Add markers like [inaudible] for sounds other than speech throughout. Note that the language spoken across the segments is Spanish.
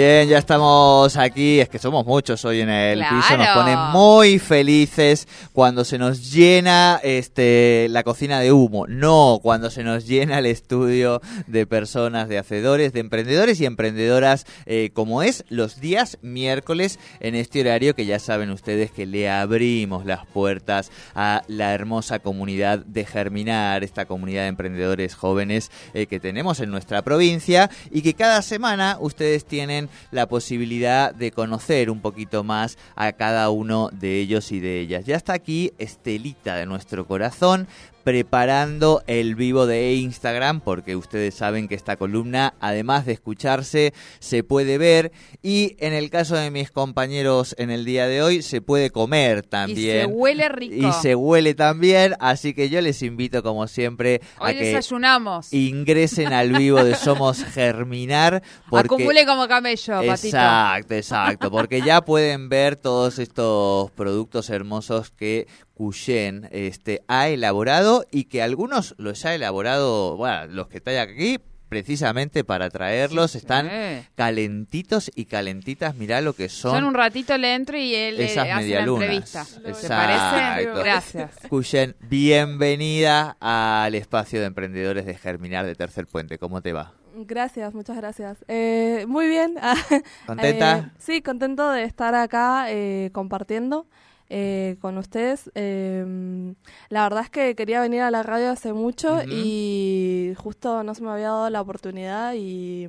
Bien, ya estamos aquí, es que somos muchos hoy en el piso, nos pone muy felices cuando se nos llena este la cocina de humo, no cuando se nos llena el estudio de personas, de hacedores, de emprendedores y emprendedoras, eh, como es los días miércoles en este horario que ya saben ustedes que le abrimos las puertas a la hermosa comunidad de Germinar, esta comunidad de emprendedores jóvenes eh, que tenemos en nuestra provincia y que cada semana ustedes tienen la posibilidad de conocer un poquito más a cada uno de ellos y de ellas. Ya está aquí Estelita de nuestro corazón preparando el vivo de Instagram, porque ustedes saben que esta columna, además de escucharse, se puede ver y en el caso de mis compañeros en el día de hoy, se puede comer también. Y se huele rico. Y se huele también, así que yo les invito como siempre a que desayunamos. ingresen al vivo de Somos Germinar. [laughs] Porque... Acumule como camello, patito. Exacto, exacto, porque ya pueden ver todos estos productos hermosos que Cuyen este, ha elaborado y que algunos los ha elaborado, bueno, los que están aquí, precisamente para traerlos. Están calentitos y calentitas. Mirá lo que son. Son un ratito le entro y él esas hace la entrevista. ¿Te parece? Gracias. Cuyen, bienvenida al espacio de emprendedores de Germinar de Tercer Puente. ¿Cómo te va? Gracias, muchas gracias. Eh, muy bien. [laughs] ¿Contenta? Eh, sí, contento de estar acá eh, compartiendo. Eh, con ustedes. Em, la verdad es que quería venir a la radio hace mucho y justo no se me había dado la oportunidad y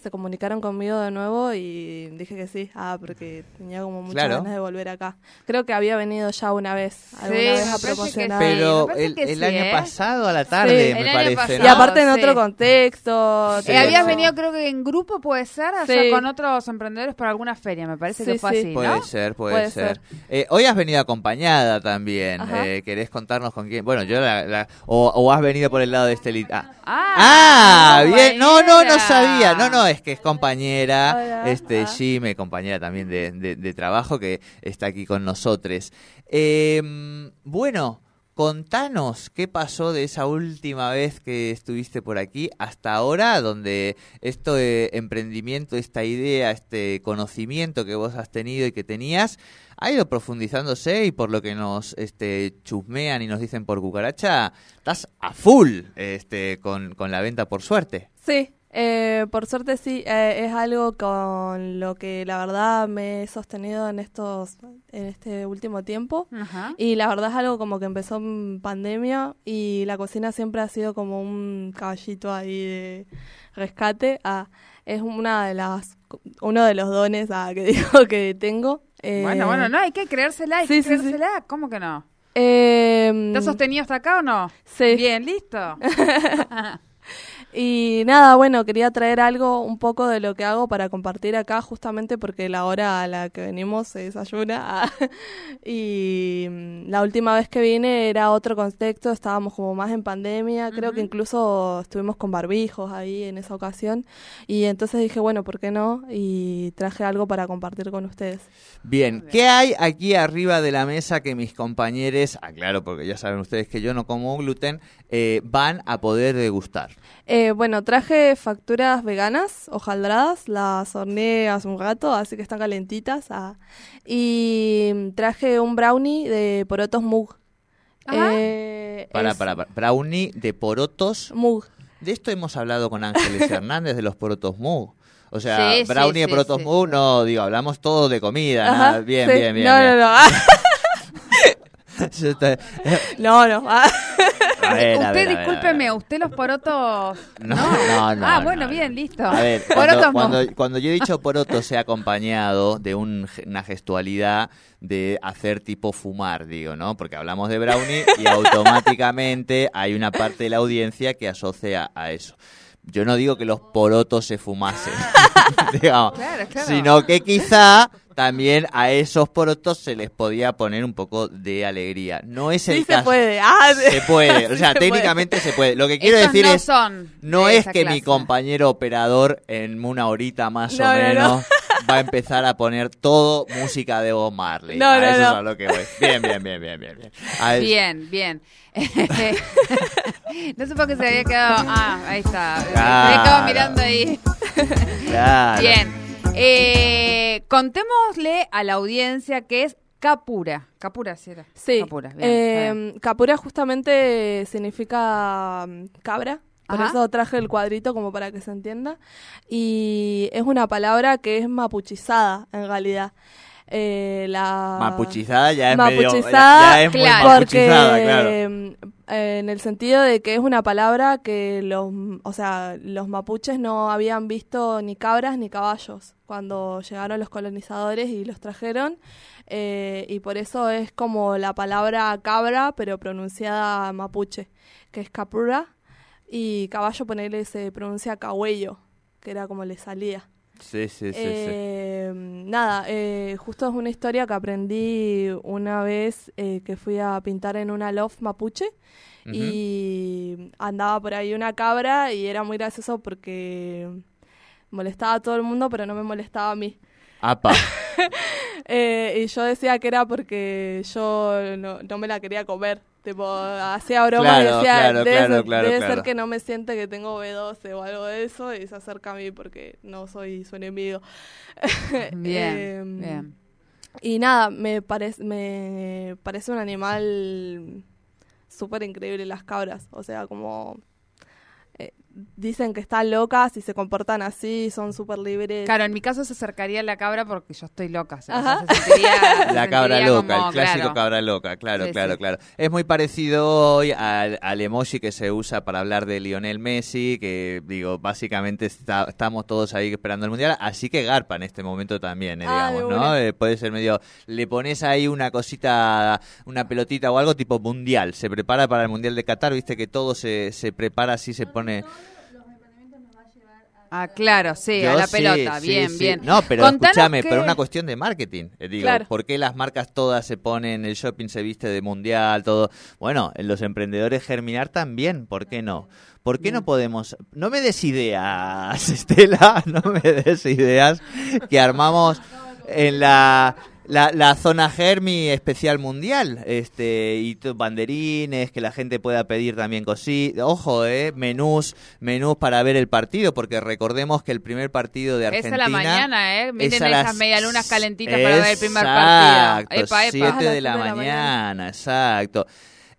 se comunicaron conmigo de nuevo y dije que sí, ah, porque tenía como muchas ganas de volver acá. Creo que había venido ya una vez, alguna vez a promocionar. Pero el, año ¿eh? pasado a la tarde, me parece. Y aparte en otro contexto. Eh, habías venido creo que en grupo, puede ser, con otros emprendedores por alguna feria, me parece que fue así, Puede ser, puede, ser. Eh, hoy has venido acompañada también, ¿querés contarnos con quién? Bueno, yo la, o, has venido por el lado de Estelita. Ah, ah bien, no, no, no sabía, no, no, es que es compañera, este Jimmy, compañera también de, trabajo, que está aquí con nosotros. Em, bueno, contanos qué pasó de esa última vez que estuviste por aquí hasta ahora, donde este emprendimiento, esta idea, este conocimiento que vos has tenido y que tenías, ha ido profundizándose y por lo que nos este, chusmean y nos dicen por cucaracha, estás a full este, con, con la venta por suerte. Sí, eh, por suerte sí, eh, es algo con lo que la verdad me he sostenido en estos, en este último tiempo. Y la verdad es algo como que empezó en pandemia y la cocina siempre ha sido como un caballito ahí de rescate. Ah, es una de las, uno de los dones ah, que [laughs] digo que tengo. bueno, bueno, no, hay que creérsela, hay que creérsela. ¿Cómo que no? Eh, ¿Te has sostenido hasta acá o no? Sí. Bien, listo. [laughs] Y nada, bueno, quería traer algo, un poco de lo que hago para compartir acá, justamente porque la hora a la que venimos se desayuna. [laughs] y mm, la última vez que vine era otro contexto, estábamos como más en pandemia, creo que incluso estuvimos con barbijos ahí en esa ocasión. Y entonces dije, bueno, ¿por qué no? Y traje algo para compartir con ustedes. Bien, ¿qué hay aquí arriba de la mesa que mis compañeros, aclaro porque ya saben ustedes que yo no como gluten, eh, van a poder degustar? Eh, bueno, traje facturas veganas, hojaldradas, las horneé hace un rato, así que están calentitas. Ah. Y traje un brownie de porotos mug. Eh, para, para, brownie de porotos mug. De esto hemos hablado con Ángeles [laughs] Hernández de los porotos mug. O sea, brownie de porotos mug, no, digo, hablamos todo de comida. bien, bien, bien, No, no, no. [laughs] [laughs] no, no. Usted, discúlpeme, ¿usted los porotos? [laughs] No, no, no. ah, bueno, bien, listo. A ver, [laughs] cuando, cuando, cuando, yo he dicho poroto se ha acompañado de una gestualidad de hacer tipo fumar, digo, ¿no? Porque hablamos de brownie y automáticamente hay una parte de la audiencia que asocia a eso yo no digo que los porotos se fumasen, [laughs] digamos, sino que quizá también a esos porotos se les podía poner un poco de alegría. No es el sí se puede. Ah, se puede. [laughs] O sea, técnicamente se puede. Lo que quiero decir no es, son no es que mi compañero operador en una horita más o menos [laughs] va a empezar a poner todo música de Bob Marley. No, a eso es a lo que voy. Bien, bien, bien, bien, bien. Bien, bien. bien. [laughs] no sé por qué se había quedado. Ah, ahí está. Se había quedado mirando ahí. Claro. Bien. Eh, contémosle a la audiencia que es Capura. Capura, sí era. Sí. Capura, eh, Capura justamente significa mm, cabra. Por eso traje el cuadrito como para que se entienda. Y es una palabra que es mapuchizada en realidad. Eh, la mapuchizada ya es mapuchizada, medio, ya, mapuchizada, claro. Mm, en el sentido de que es una palabra que los, o sea, los mapuches no habían visto ni cabras ni caballos cuando llegaron los colonizadores y los trajeron. Eh, y por eso es como la palabra cabra, pero pronunciada mapuche, que es capura. Y caballo, ponerle, se pronuncia cahuello, que era como le salía. Sí, sí, sí. Eh, nada, eh, justo es una historia que aprendí una vez eh, que fui a pintar en una loft mapuche y andaba por ahí una cabra y era muy gracioso porque molestaba a todo el mundo, pero no me molestaba a mí. Apa. [laughs] y yo decía que era porque yo no me la quería comer. Tipo, hacía broma y decía, debe, ser, que no me siente que tengo B12 o algo de eso y se acerca a mí porque no soy su enemigo. [laughs] Bien, bien. Y nada, me, parece me parece un animal súper increíble las cabras. O sea, como dicen que están locas y se comportan así, son súper libres. Claro, en mi caso se acercaría a la cabra porque yo estoy loca. [laughs] la cabra loca, el clásico cabra loca, claro, claro, claro. Es muy parecido hoy al, emoji que se usa para hablar de Lionel Messi, que digo, básicamente estamos todos ahí esperando el Mundial, así que Garpa en este momento también, eh, ah, digamos, ¿no? Eh, puede ser medio, le pones ahí una cosita, una pelotita o algo tipo Mundial, se prepara para el Mundial de Qatar, viste que todo se, se prepara así, se pone... Ah, claro, sí, a la pelota, bien, bien. No, pero escúchame, pero una cuestión de marketing. Eh, digo, ¿por qué las marcas todas se ponen, el shopping se viste de mundial, todo? Bueno, en los emprendedores germinar también, ¿por qué no? ¿Por qué no podemos? No me des ideas, [laughs] Estela, no me des ideas que armamos en la la, la zona Germi especial mundial, este, y banderines, que la gente pueda pedir también cositas. Ojo, eh, menús, menús para ver el partido, porque recordemos que el primer partido de Argentina. Es a la mañana, ¿eh? Miren esas medialunas calentitas para ver el primer partido. Epa, epa. 7 de la, mañana, exacto.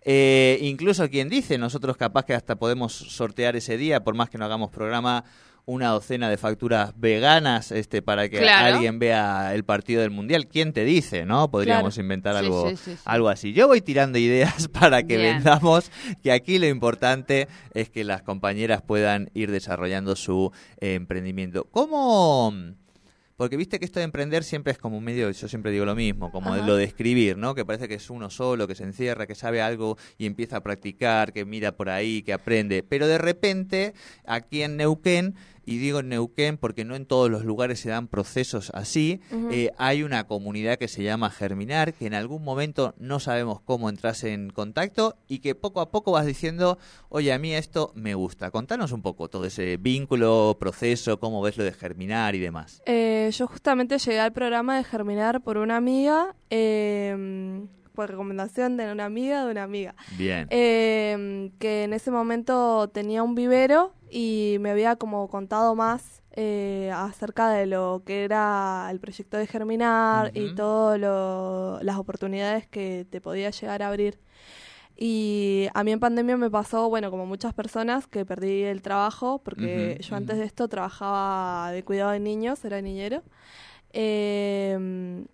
Eh, incluso quien dice, nosotros capaz que hasta podemos sortear ese día, por más que no hagamos programa una docena de facturas veganas este para que alguien vea el partido del mundial. ¿Quién te dice, no? Podríamos inventar algo, algo así. Yo voy tirando ideas [laughs] para que vendamos, que aquí lo importante es que las compañeras puedan ir desarrollando su eh, emprendimiento. ¿Cómo...? Porque viste que esto de emprender siempre es como medio, yo siempre digo lo mismo, como lo de escribir, ¿no? Que parece que es uno solo, que se encierra, que sabe algo y empieza a practicar, que mira por ahí, que aprende. Pero de repente, aquí en Neuquén, y digo en Neuquén porque no en todos los lugares se dan procesos así, eh, hay una comunidad que se llama Germinar, que en algún momento no sabemos cómo entras en contacto y que poco a poco vas diciendo, oye, a mí esto me gusta. Contanos un poco todo ese vínculo, proceso, cómo ves lo de Germinar y demás. Eh, yo justamente llegué al programa de Germinar por una amiga. Eh, por recomendación de una amiga de una amiga. Bien. Eh, que en ese momento tenía un vivero y me había como contado más eh, acerca de lo que era el proyecto de Germinar y todas las oportunidades que te podía llegar a abrir. Y a mí en pandemia me pasó, bueno, como muchas personas, que perdí el trabajo, porque yo antes de esto trabajaba de cuidado de niños, era niñero. Eh,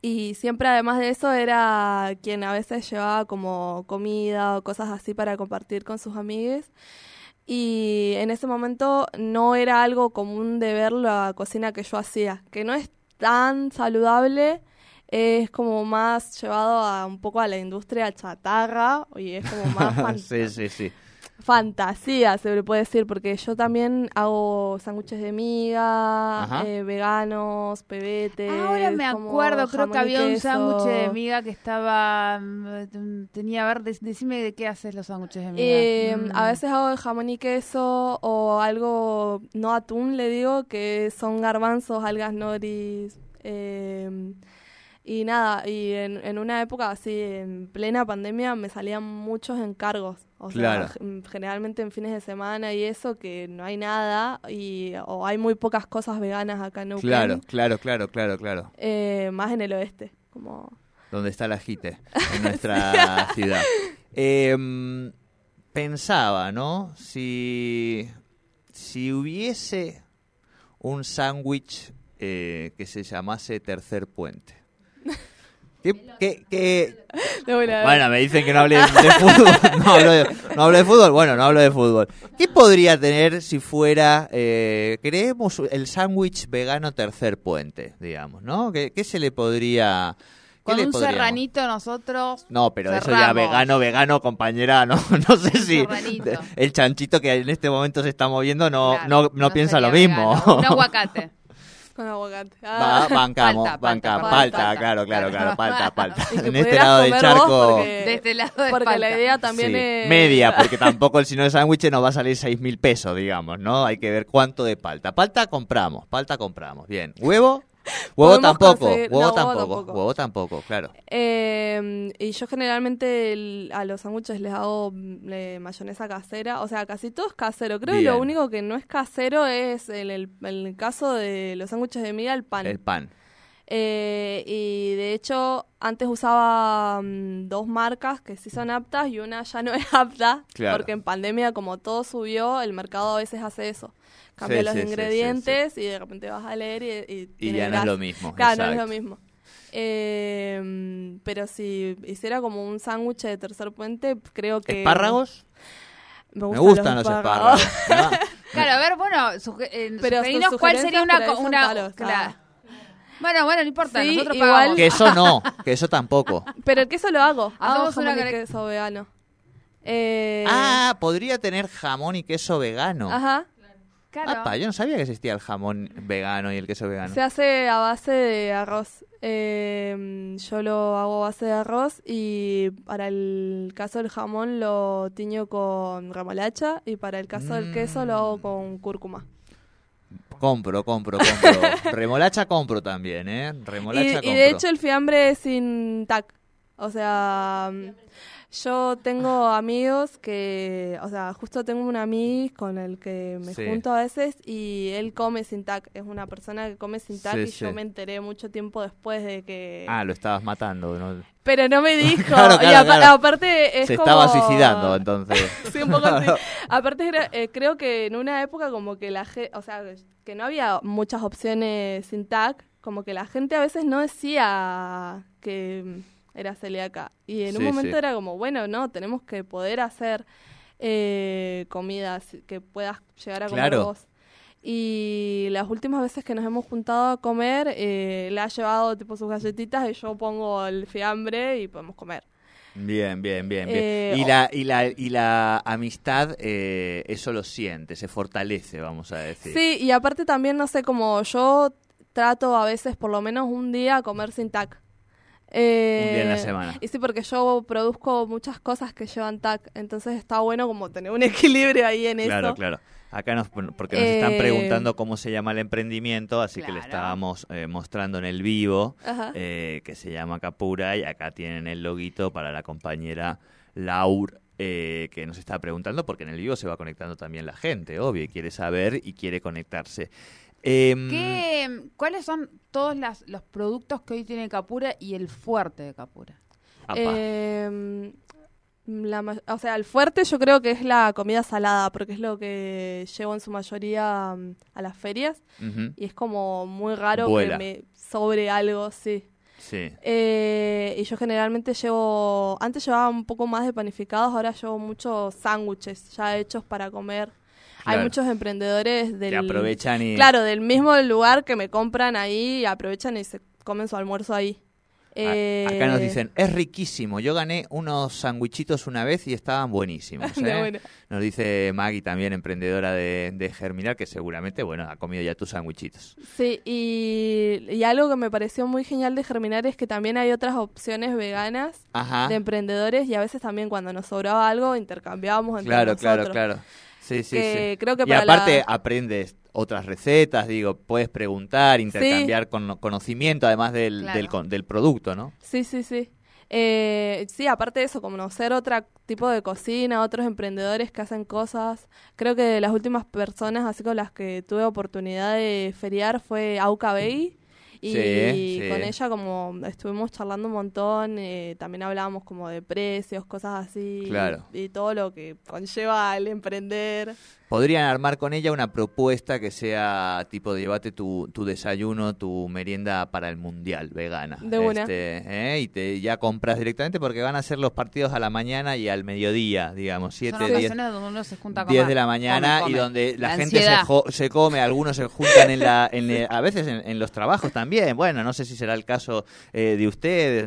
Y siempre además de eso era quien a veces llevaba como comida o cosas así para compartir con sus amigos. Y en ese momento no era algo común de ver la cocina que yo hacía, que no es tan saludable, es como más llevado a un poco a la industria chatarra y es como más [laughs] sí, sí, sí fantasía, se le puede decir, porque yo también hago sándwiches de miga, eh, veganos, pebetes. Ahora me acuerdo, creo que había un sándwich de miga que estaba. Mm, tenía, a ver, decime de qué haces los sándwiches de miga. Eh, mm. A veces hago de jamón y queso o algo, no atún, le digo, que son garbanzos, algas noris. Eh, y nada, y en, en, una época así, en plena pandemia, me salían muchos encargos. O sea, generalmente en fines de semana y eso, que no hay nada, y o hay muy pocas cosas veganas acá en Neuquén. Claro, claro, claro, claro, claro. Eh, más en el oeste, como... Donde está la jite, [laughs] en nuestra ciudad. Em, pensaba, ¿no? Si, si hubiese un sándwich eh, que se llamase Tercer Puente [laughs] ¿Qué, Bueno, me dicen que no hable de fútbol. [laughs] No hablo de, no de, fútbol. Bueno, no hablo de fútbol. ¿Qué podría tener si fuera, eh, creemos, el sándwich vegano tercer puente, digamos, ¿no? ¿Qué, se le podría... Con un serranito nosotros. No, pero eso ya vegano, vegano, compañera, no, [laughs] no sé si el chanchito que en este momento se está moviendo no, no, no, piensa lo mismo. Un aguacate. Con aguacate. Ah. bancamos, palta, palta, claro, claro, claro, palta, palta. [laughs] En este lado del charco. Porque, [laughs] de este lado de porque la idea también es. Media, [laughs] porque tampoco el sino de sándwich nos va a salir seis mil pesos, digamos, ¿no? Hay que ver cuánto de palta. Palta compramos, palta compramos. Bien. ¿Huevo? Huevo tampoco, huevo, tampoco, huevo tampoco, claro. Eh, y yo generalmente a los sándwiches les hago mm, mayonesa casera, o sea, casi todo es casero. Creo que lo único que no es casero es en el, caso de los sándwiches de miga el pan. El pan. Eh, y de hecho, antes usaba mm, dos marcas que sí son aptas y una ya no es [laughs] apta, porque en pandemia, como todo subió, el mercado a veces hace eso cambia los ingredientes y de repente vas a leer y... Y, ya no es lo mismo. Claro, no es lo mismo. Eh, pero si hiciera como un sándwich de tercer puente, creo que... ¿Espárragos? Me, gustan, los espárragos. [laughs] claro, a ver, bueno, eh, pero cuál sería una... una claro. Bueno, bueno, no importa, nosotros igual... pagamos. Queso no, queso tampoco. [laughs] Pero el queso lo hago. Hacemos una queso vegano. Eh... Ah, podría tener jamón y queso vegano. Ajá yo no sabía que existía el jamón vegano y el queso vegano. Se hace a base de arroz. Em, yo lo hago a base de arroz y para el caso del jamón lo tiño con remolacha y para el caso del queso lo hago mm. con cúrcuma. Compro, compro, compro. [laughs] remolacha compro también, ¿eh? Remolacha y, compro. Y de hecho el fiambre es sin tac. O sea, yo tengo amigos que, o sea, justo tengo un amigo con el que me junto a veces y él come sin tac. Es una persona que come sin tac y yo me enteré mucho tiempo después de que... Ah, lo estabas matando, ¿no? Pero no me [laughs] dijo. y aparte es Se estaba suicidando, entonces. [laughs] sí, un poco así. [laughs] Aparte eh, creo que en una época como que la gente, o sea, que no había muchas opciones sin tac, como que la gente a veces no decía que era celíaca. Y en un momento era como, bueno, no, tenemos que poder hacer eh, comidas que puedas llegar a comer vos. Y las últimas veces que nos hemos juntado a comer, eh, le ha llevado tipo sus galletitas y yo pongo el fiambre y podemos comer. Bien, bien, bien, bien. Eh, y, la, y, la, y la amistad, eh, eso lo siente, se fortalece, vamos a decir. Sí, y aparte también, no sé, como yo trato a veces por lo menos un día comer sin tac. Eh, un día en la semana. Y sí, porque yo produzco muchas cosas que llevan TAC, entonces está bueno como tener un [laughs] equilibrio ahí en eso. Claro, claro. Acá nos, porque nos están eh, preguntando cómo se llama el emprendimiento, así que le estábamos eh, mostrando en el vivo, que se llama Capura, y acá tienen el loguito para la compañera Laur, que nos está preguntando, porque en el vivo se va conectando también la gente, obvio, y quiere saber y quiere conectarse. Em, ¿Cuáles son todos los productos que hoy tiene Capura y el fuerte de Capura? Eh, o sea, el fuerte yo creo que es la comida salada, porque es lo que llevo en su mayoría mm, a las ferias. Y es como muy raro que me sobre algo, sí. Sí. Eh, y yo generalmente llevo, antes llevaba un poco más de panificados, ahora llevo muchos sándwiches ya hechos para comer. Hay muchos emprendedores del... Que aprovechan y... Claro, del mismo lugar que me compran ahí, aprovechan y se comen su almuerzo ahí. Eh... Acá nos dicen, es riquísimo. Yo gané unos sandwichitos una vez y estaban buenísimos. [laughs] ¿eh? Nos dice Maggie, también emprendedora de, de, Germinar, que seguramente, bueno, ha comido ya tus sandwichitos. Sí, y, y, algo que me pareció muy genial de Germinar es que también hay otras opciones veganas de emprendedores y a veces también cuando nos sobraba algo intercambiábamos entre claro, nosotros. Claro, claro, Sí, sí, sí. Creo que y aparte aprendes otras recetas, digo, puedes preguntar, intercambiar con, conocimiento además del, del, producto, ¿no? Sí, sí, sí. Eh, sí, aparte de eso, conocer otro tipo de cocina, otros emprendedores que hacen cosas. Creo que las últimas personas, así con las que tuve oportunidad de feriar, fue Auca Bay. Y con ella como estuvimos charlando un montón, eh, también hablábamos como de precios, cosas así. Claro. Y, todo lo que conlleva el emprender podrían armar con ella una propuesta que sea tipo de llévate tu, tu desayuno, tu merienda para el mundial vegana. De una. Este, ¿eh? Y te ya compras directamente porque van a ser los partidos a la mañana y al mediodía, digamos, 7, 10, 10 de la mañana y donde la, gente se, se, come, algunos se juntan en la, en, a veces en, los trabajos también. Bueno, no sé si será el caso eh, de ustedes,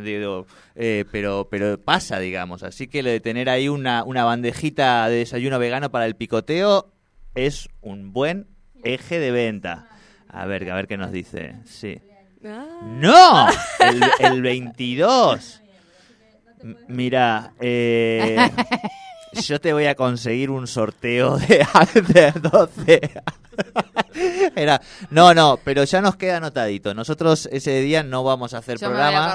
eh, pero, pero pasa, digamos. Así que lo de tener ahí una, una bandejita de desayuno vegano para el picoteo es un buen eje de venta. A ver, a ver qué nos dice. Sí. ¡No! [laughs] El, el 22. mira, eh, [laughs] yo te voy a conseguir un sorteo de, [laughs] de 12. [laughs] Era, no, no, pero ya nos queda anotadito. Nosotros ese día no vamos a hacer programa.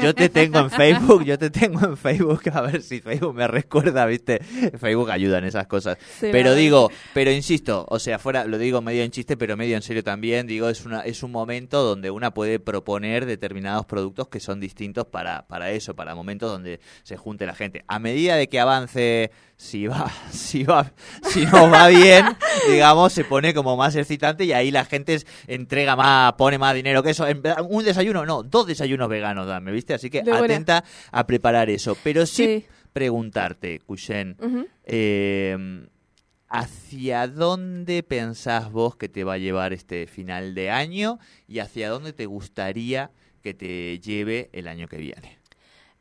yo, te tengo en Facebook, yo te tengo en Facebook, a ver si Facebook me recuerda, ¿viste? Facebook ayuda en esas cosas. pero digo, pero insisto, o sea, fuera, lo digo medio en chiste, pero medio en serio también, digo, es una es un momento donde una puede proponer determinados productos que son distintos para para eso, para momentos donde se junte la gente. A medida de que avance si va, [laughs] si va, si no va bien, digamos, se pone como más excitante y ahí la gente entrega más, pone más dinero que eso. Un desayuno, no, dos desayunos veganos, dame, ¿viste? Así que atenta a preparar eso. Pero sí, preguntarte, Cuyen, em, ¿hacia dónde pensás vos que te va a llevar este final de año y hacia dónde te gustaría que te lleve el año que viene?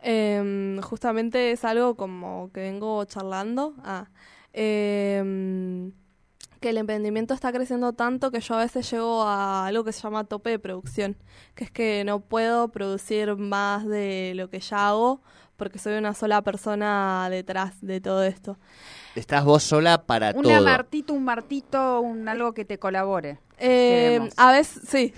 Eh, justamente es algo como que vengo charlando. Ah, eh, que el emprendimiento está creciendo tanto que yo a veces llego a algo que se llama tope de producción, que es que no puedo producir más de lo que ya hago porque soy una sola persona detrás de todo esto. Estás vos sola para todo. Un martito, un martito, un algo que te colabore. Eh, a veces sí,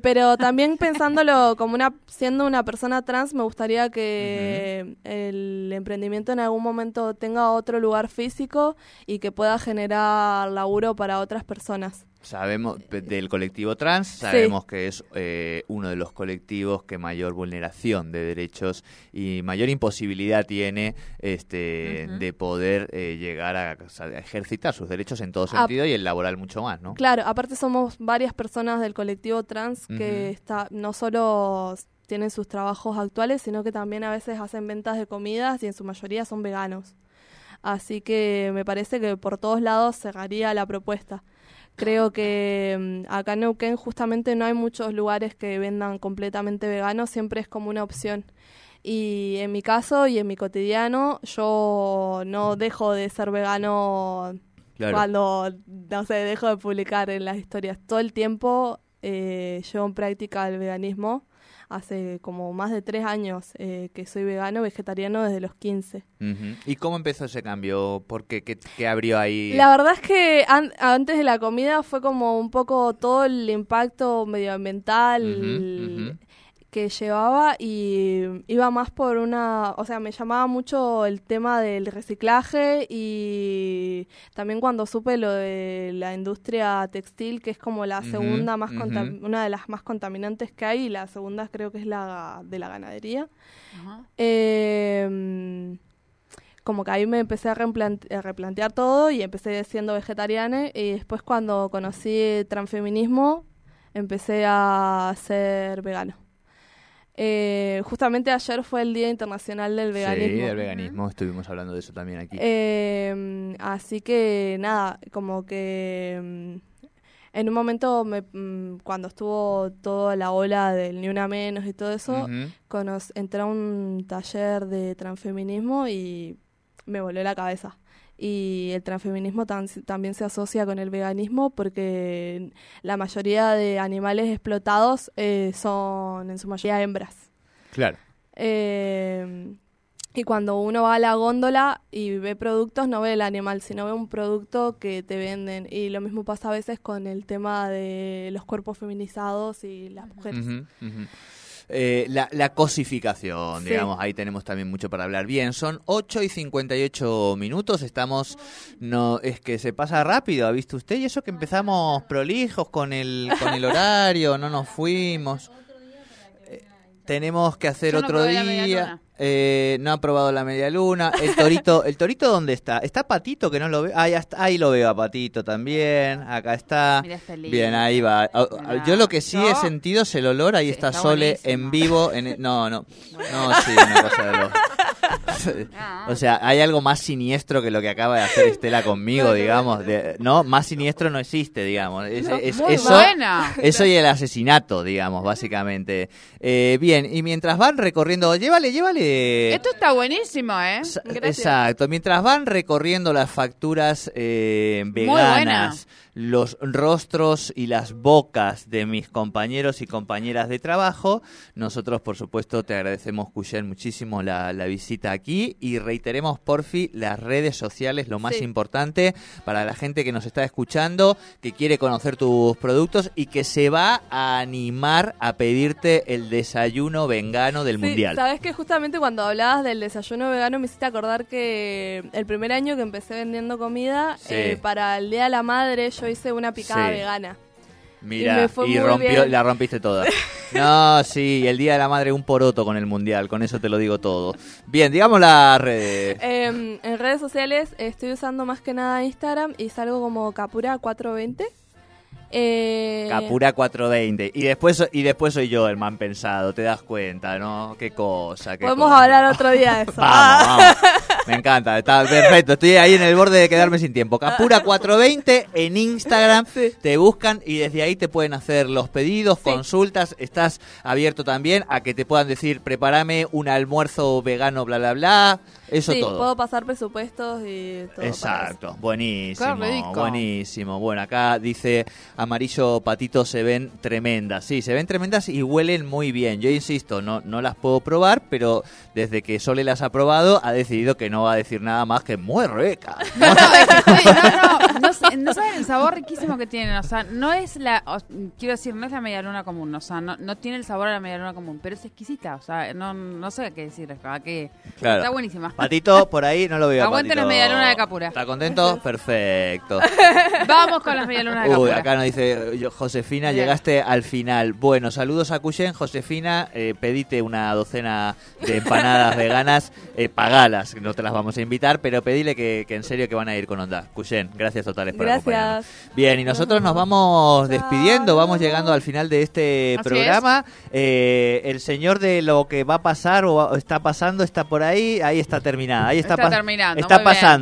pero también pensándolo como una siendo una persona trans me gustaría que el emprendimiento en algún momento tenga otro lugar físico y que pueda generar laburo para otras personas. Sabemos del colectivo trans, sabemos que es eh, uno de los colectivos que mayor vulneración de derechos y mayor imposibilidad tiene este, de poder eh, llegar a, ejercitar sus derechos en todo sentido y el laboral mucho más, ¿no? Claro, aparte somos varias personas del colectivo trans que está no solo tienen sus trabajos actuales, sino que también a veces hacen ventas de comidas y en su mayoría son veganos. Así que me parece que por todos lados cerraría la propuesta. Creo que mm, acá en Neuquén justamente no hay muchos lugares que vendan completamente veganos, siempre es como una opción. Y en mi caso y en mi cotidiano, yo no dejo de ser vegano cuando, no sé, dejo de publicar en las historias. Todo el tiempo eh, llevo en práctica el veganismo hace como más de tres años eh, que soy vegano, vegetariano desde los 15. ¿Y cómo empezó ese cambio? ¿Por qué? ¿Qué, abrió ahí? La verdad es que antes de la comida fue como un poco todo el impacto medioambiental que llevaba y iba más por una, o sea, me llamaba mucho el tema del reciclaje y también cuando supe lo de la industria textil, que es como la segunda más, una de las más contaminantes que hay y la segunda creo que es la de la ganadería. Em, como que ahí me empecé a, replantear todo y empecé siendo vegetariana y después cuando conocí el transfeminismo empecé a ser vegano. Eh, justamente ayer fue el Día Internacional del Veganismo. Sí, del veganismo, estuvimos hablando de eso también aquí. Eh, así que nada, como que mm, en un momento, me, mm, cuando estuvo toda la ola del Ni Una Menos y todo eso, entré a un taller de transfeminismo y me voló la cabeza y el transfeminismo también se asocia con el veganismo porque la mayoría de animales explotados eh, son en su mayoría hembras. Claro. Eh, y cuando uno va a la góndola y ve productos, no ve el animal, sino ve un producto que te venden. Y lo mismo pasa a veces con el tema de los cuerpos feminizados y las mujeres. Eh, la, cosificación, digamos, ahí tenemos también mucho para hablar. Bien, son 8 y 58 minutos, estamos, no, es que se pasa rápido, ¿ha visto usted? Y eso que empezamos prolijos con el, con el horario, no nos fuimos. [laughs] Eh, tenemos que hacer otro día. Eh, no ha probado la media luna. El torito, ¿el torito dónde está? ¿Está Patito que no lo veo? Ah, ahí lo veo a Patito también. Acá está. Bien, ahí va. Ah, ah, yo lo que sí he sentido es el olor. Ahí está, Sole en vivo. En No, no. [laughs] No, sí, una cosa de. [laughs] [laughs] o sea, hay algo más siniestro que lo que acaba de hacer [laughs] Estela conmigo, digamos. no, más siniestro no existe, digamos. Es, eso, eso y el asesinato, digamos, básicamente. Eh, bien, y mientras van recorriendo, llévale, llévale. Esto está buenísimo, ¿eh? Exacto. Mientras van recorriendo las facturas eh, veganas los rostros y las bocas de mis compañeros y compañeras de trabajo. Nosotros, por supuesto, te agradecemos, Cuyen, muchísimo la, visita aquí y reiteremos, porfi, las redes sociales, lo más importante para la gente que nos está escuchando, que quiere conocer tus productos y que se va a animar a pedirte el desayuno vegano del Mundial. Sabes que justamente cuando hablabas del desayuno vegano me hiciste acordar que el primer año que empecé vendiendo comida, eh, para el Día de la Madre yo hice una picada vegana. Mira, y, rompió, la rompiste toda. [laughs] No, sí, el Día de la Madre un poroto con el Mundial, con eso te lo digo todo. Bien, digamos las redes. Em, en redes sociales estoy usando más que nada Instagram y salgo como Capura420. Eh... Capura 420. Y después, y después soy yo el man pensado, te das cuenta, ¿no? Qué cosa. Podemos hablar otro día de eso. [laughs] vamos, vamos. Me encanta, está perfecto. Estoy ahí en el borde de quedarme sin tiempo. Capura 420 en Instagram. Te buscan y desde ahí te pueden hacer los pedidos, consultas. Estás abierto también a que te puedan decir, prepárame un almuerzo vegano, bla, bla, bla. Eso sí, puedo pasar presupuestos y todo. Exacto, buenísimo, buenísimo. Bueno, acá dice amarillo patito se ven tremendas. Sí, se ven tremendas y huelen muy bien. Yo insisto, no, no las puedo probar, pero desde que Sole las ha probado ha decidido que no va a decir nada más que muy rica. [laughs] No, no, sabor riquísimo que tienen. O sea, no es la, quiero decir, no es la media luna común. O sea, no, no tiene el sabor a la media luna común, pero es exquisita. O sea, no, no sé qué decir. Que Está buenísima. Patito, por ahí no lo veo. Aguante las medialunas de Capura. ¿Está contento? Perfecto. [laughs] Vamos con las medialunas de Capura. Uy, acá nos dice Josefina, llegaste al final. Bueno, saludos a Cuyen. Josefina, eh, pedite una docena de empanadas [laughs] veganas, eh, pagalas, no te las vamos a invitar, pero pedile que, en serio que van a ir con onda. Cuyen, gracias totales por gracias. Bien, y nosotros nos vamos despidiendo, vamos llegando al final de este programa. Eh, el señor de lo que va a pasar o está pasando está por ahí, ahí está terminada. Ahí está, está terminando. Está pasando.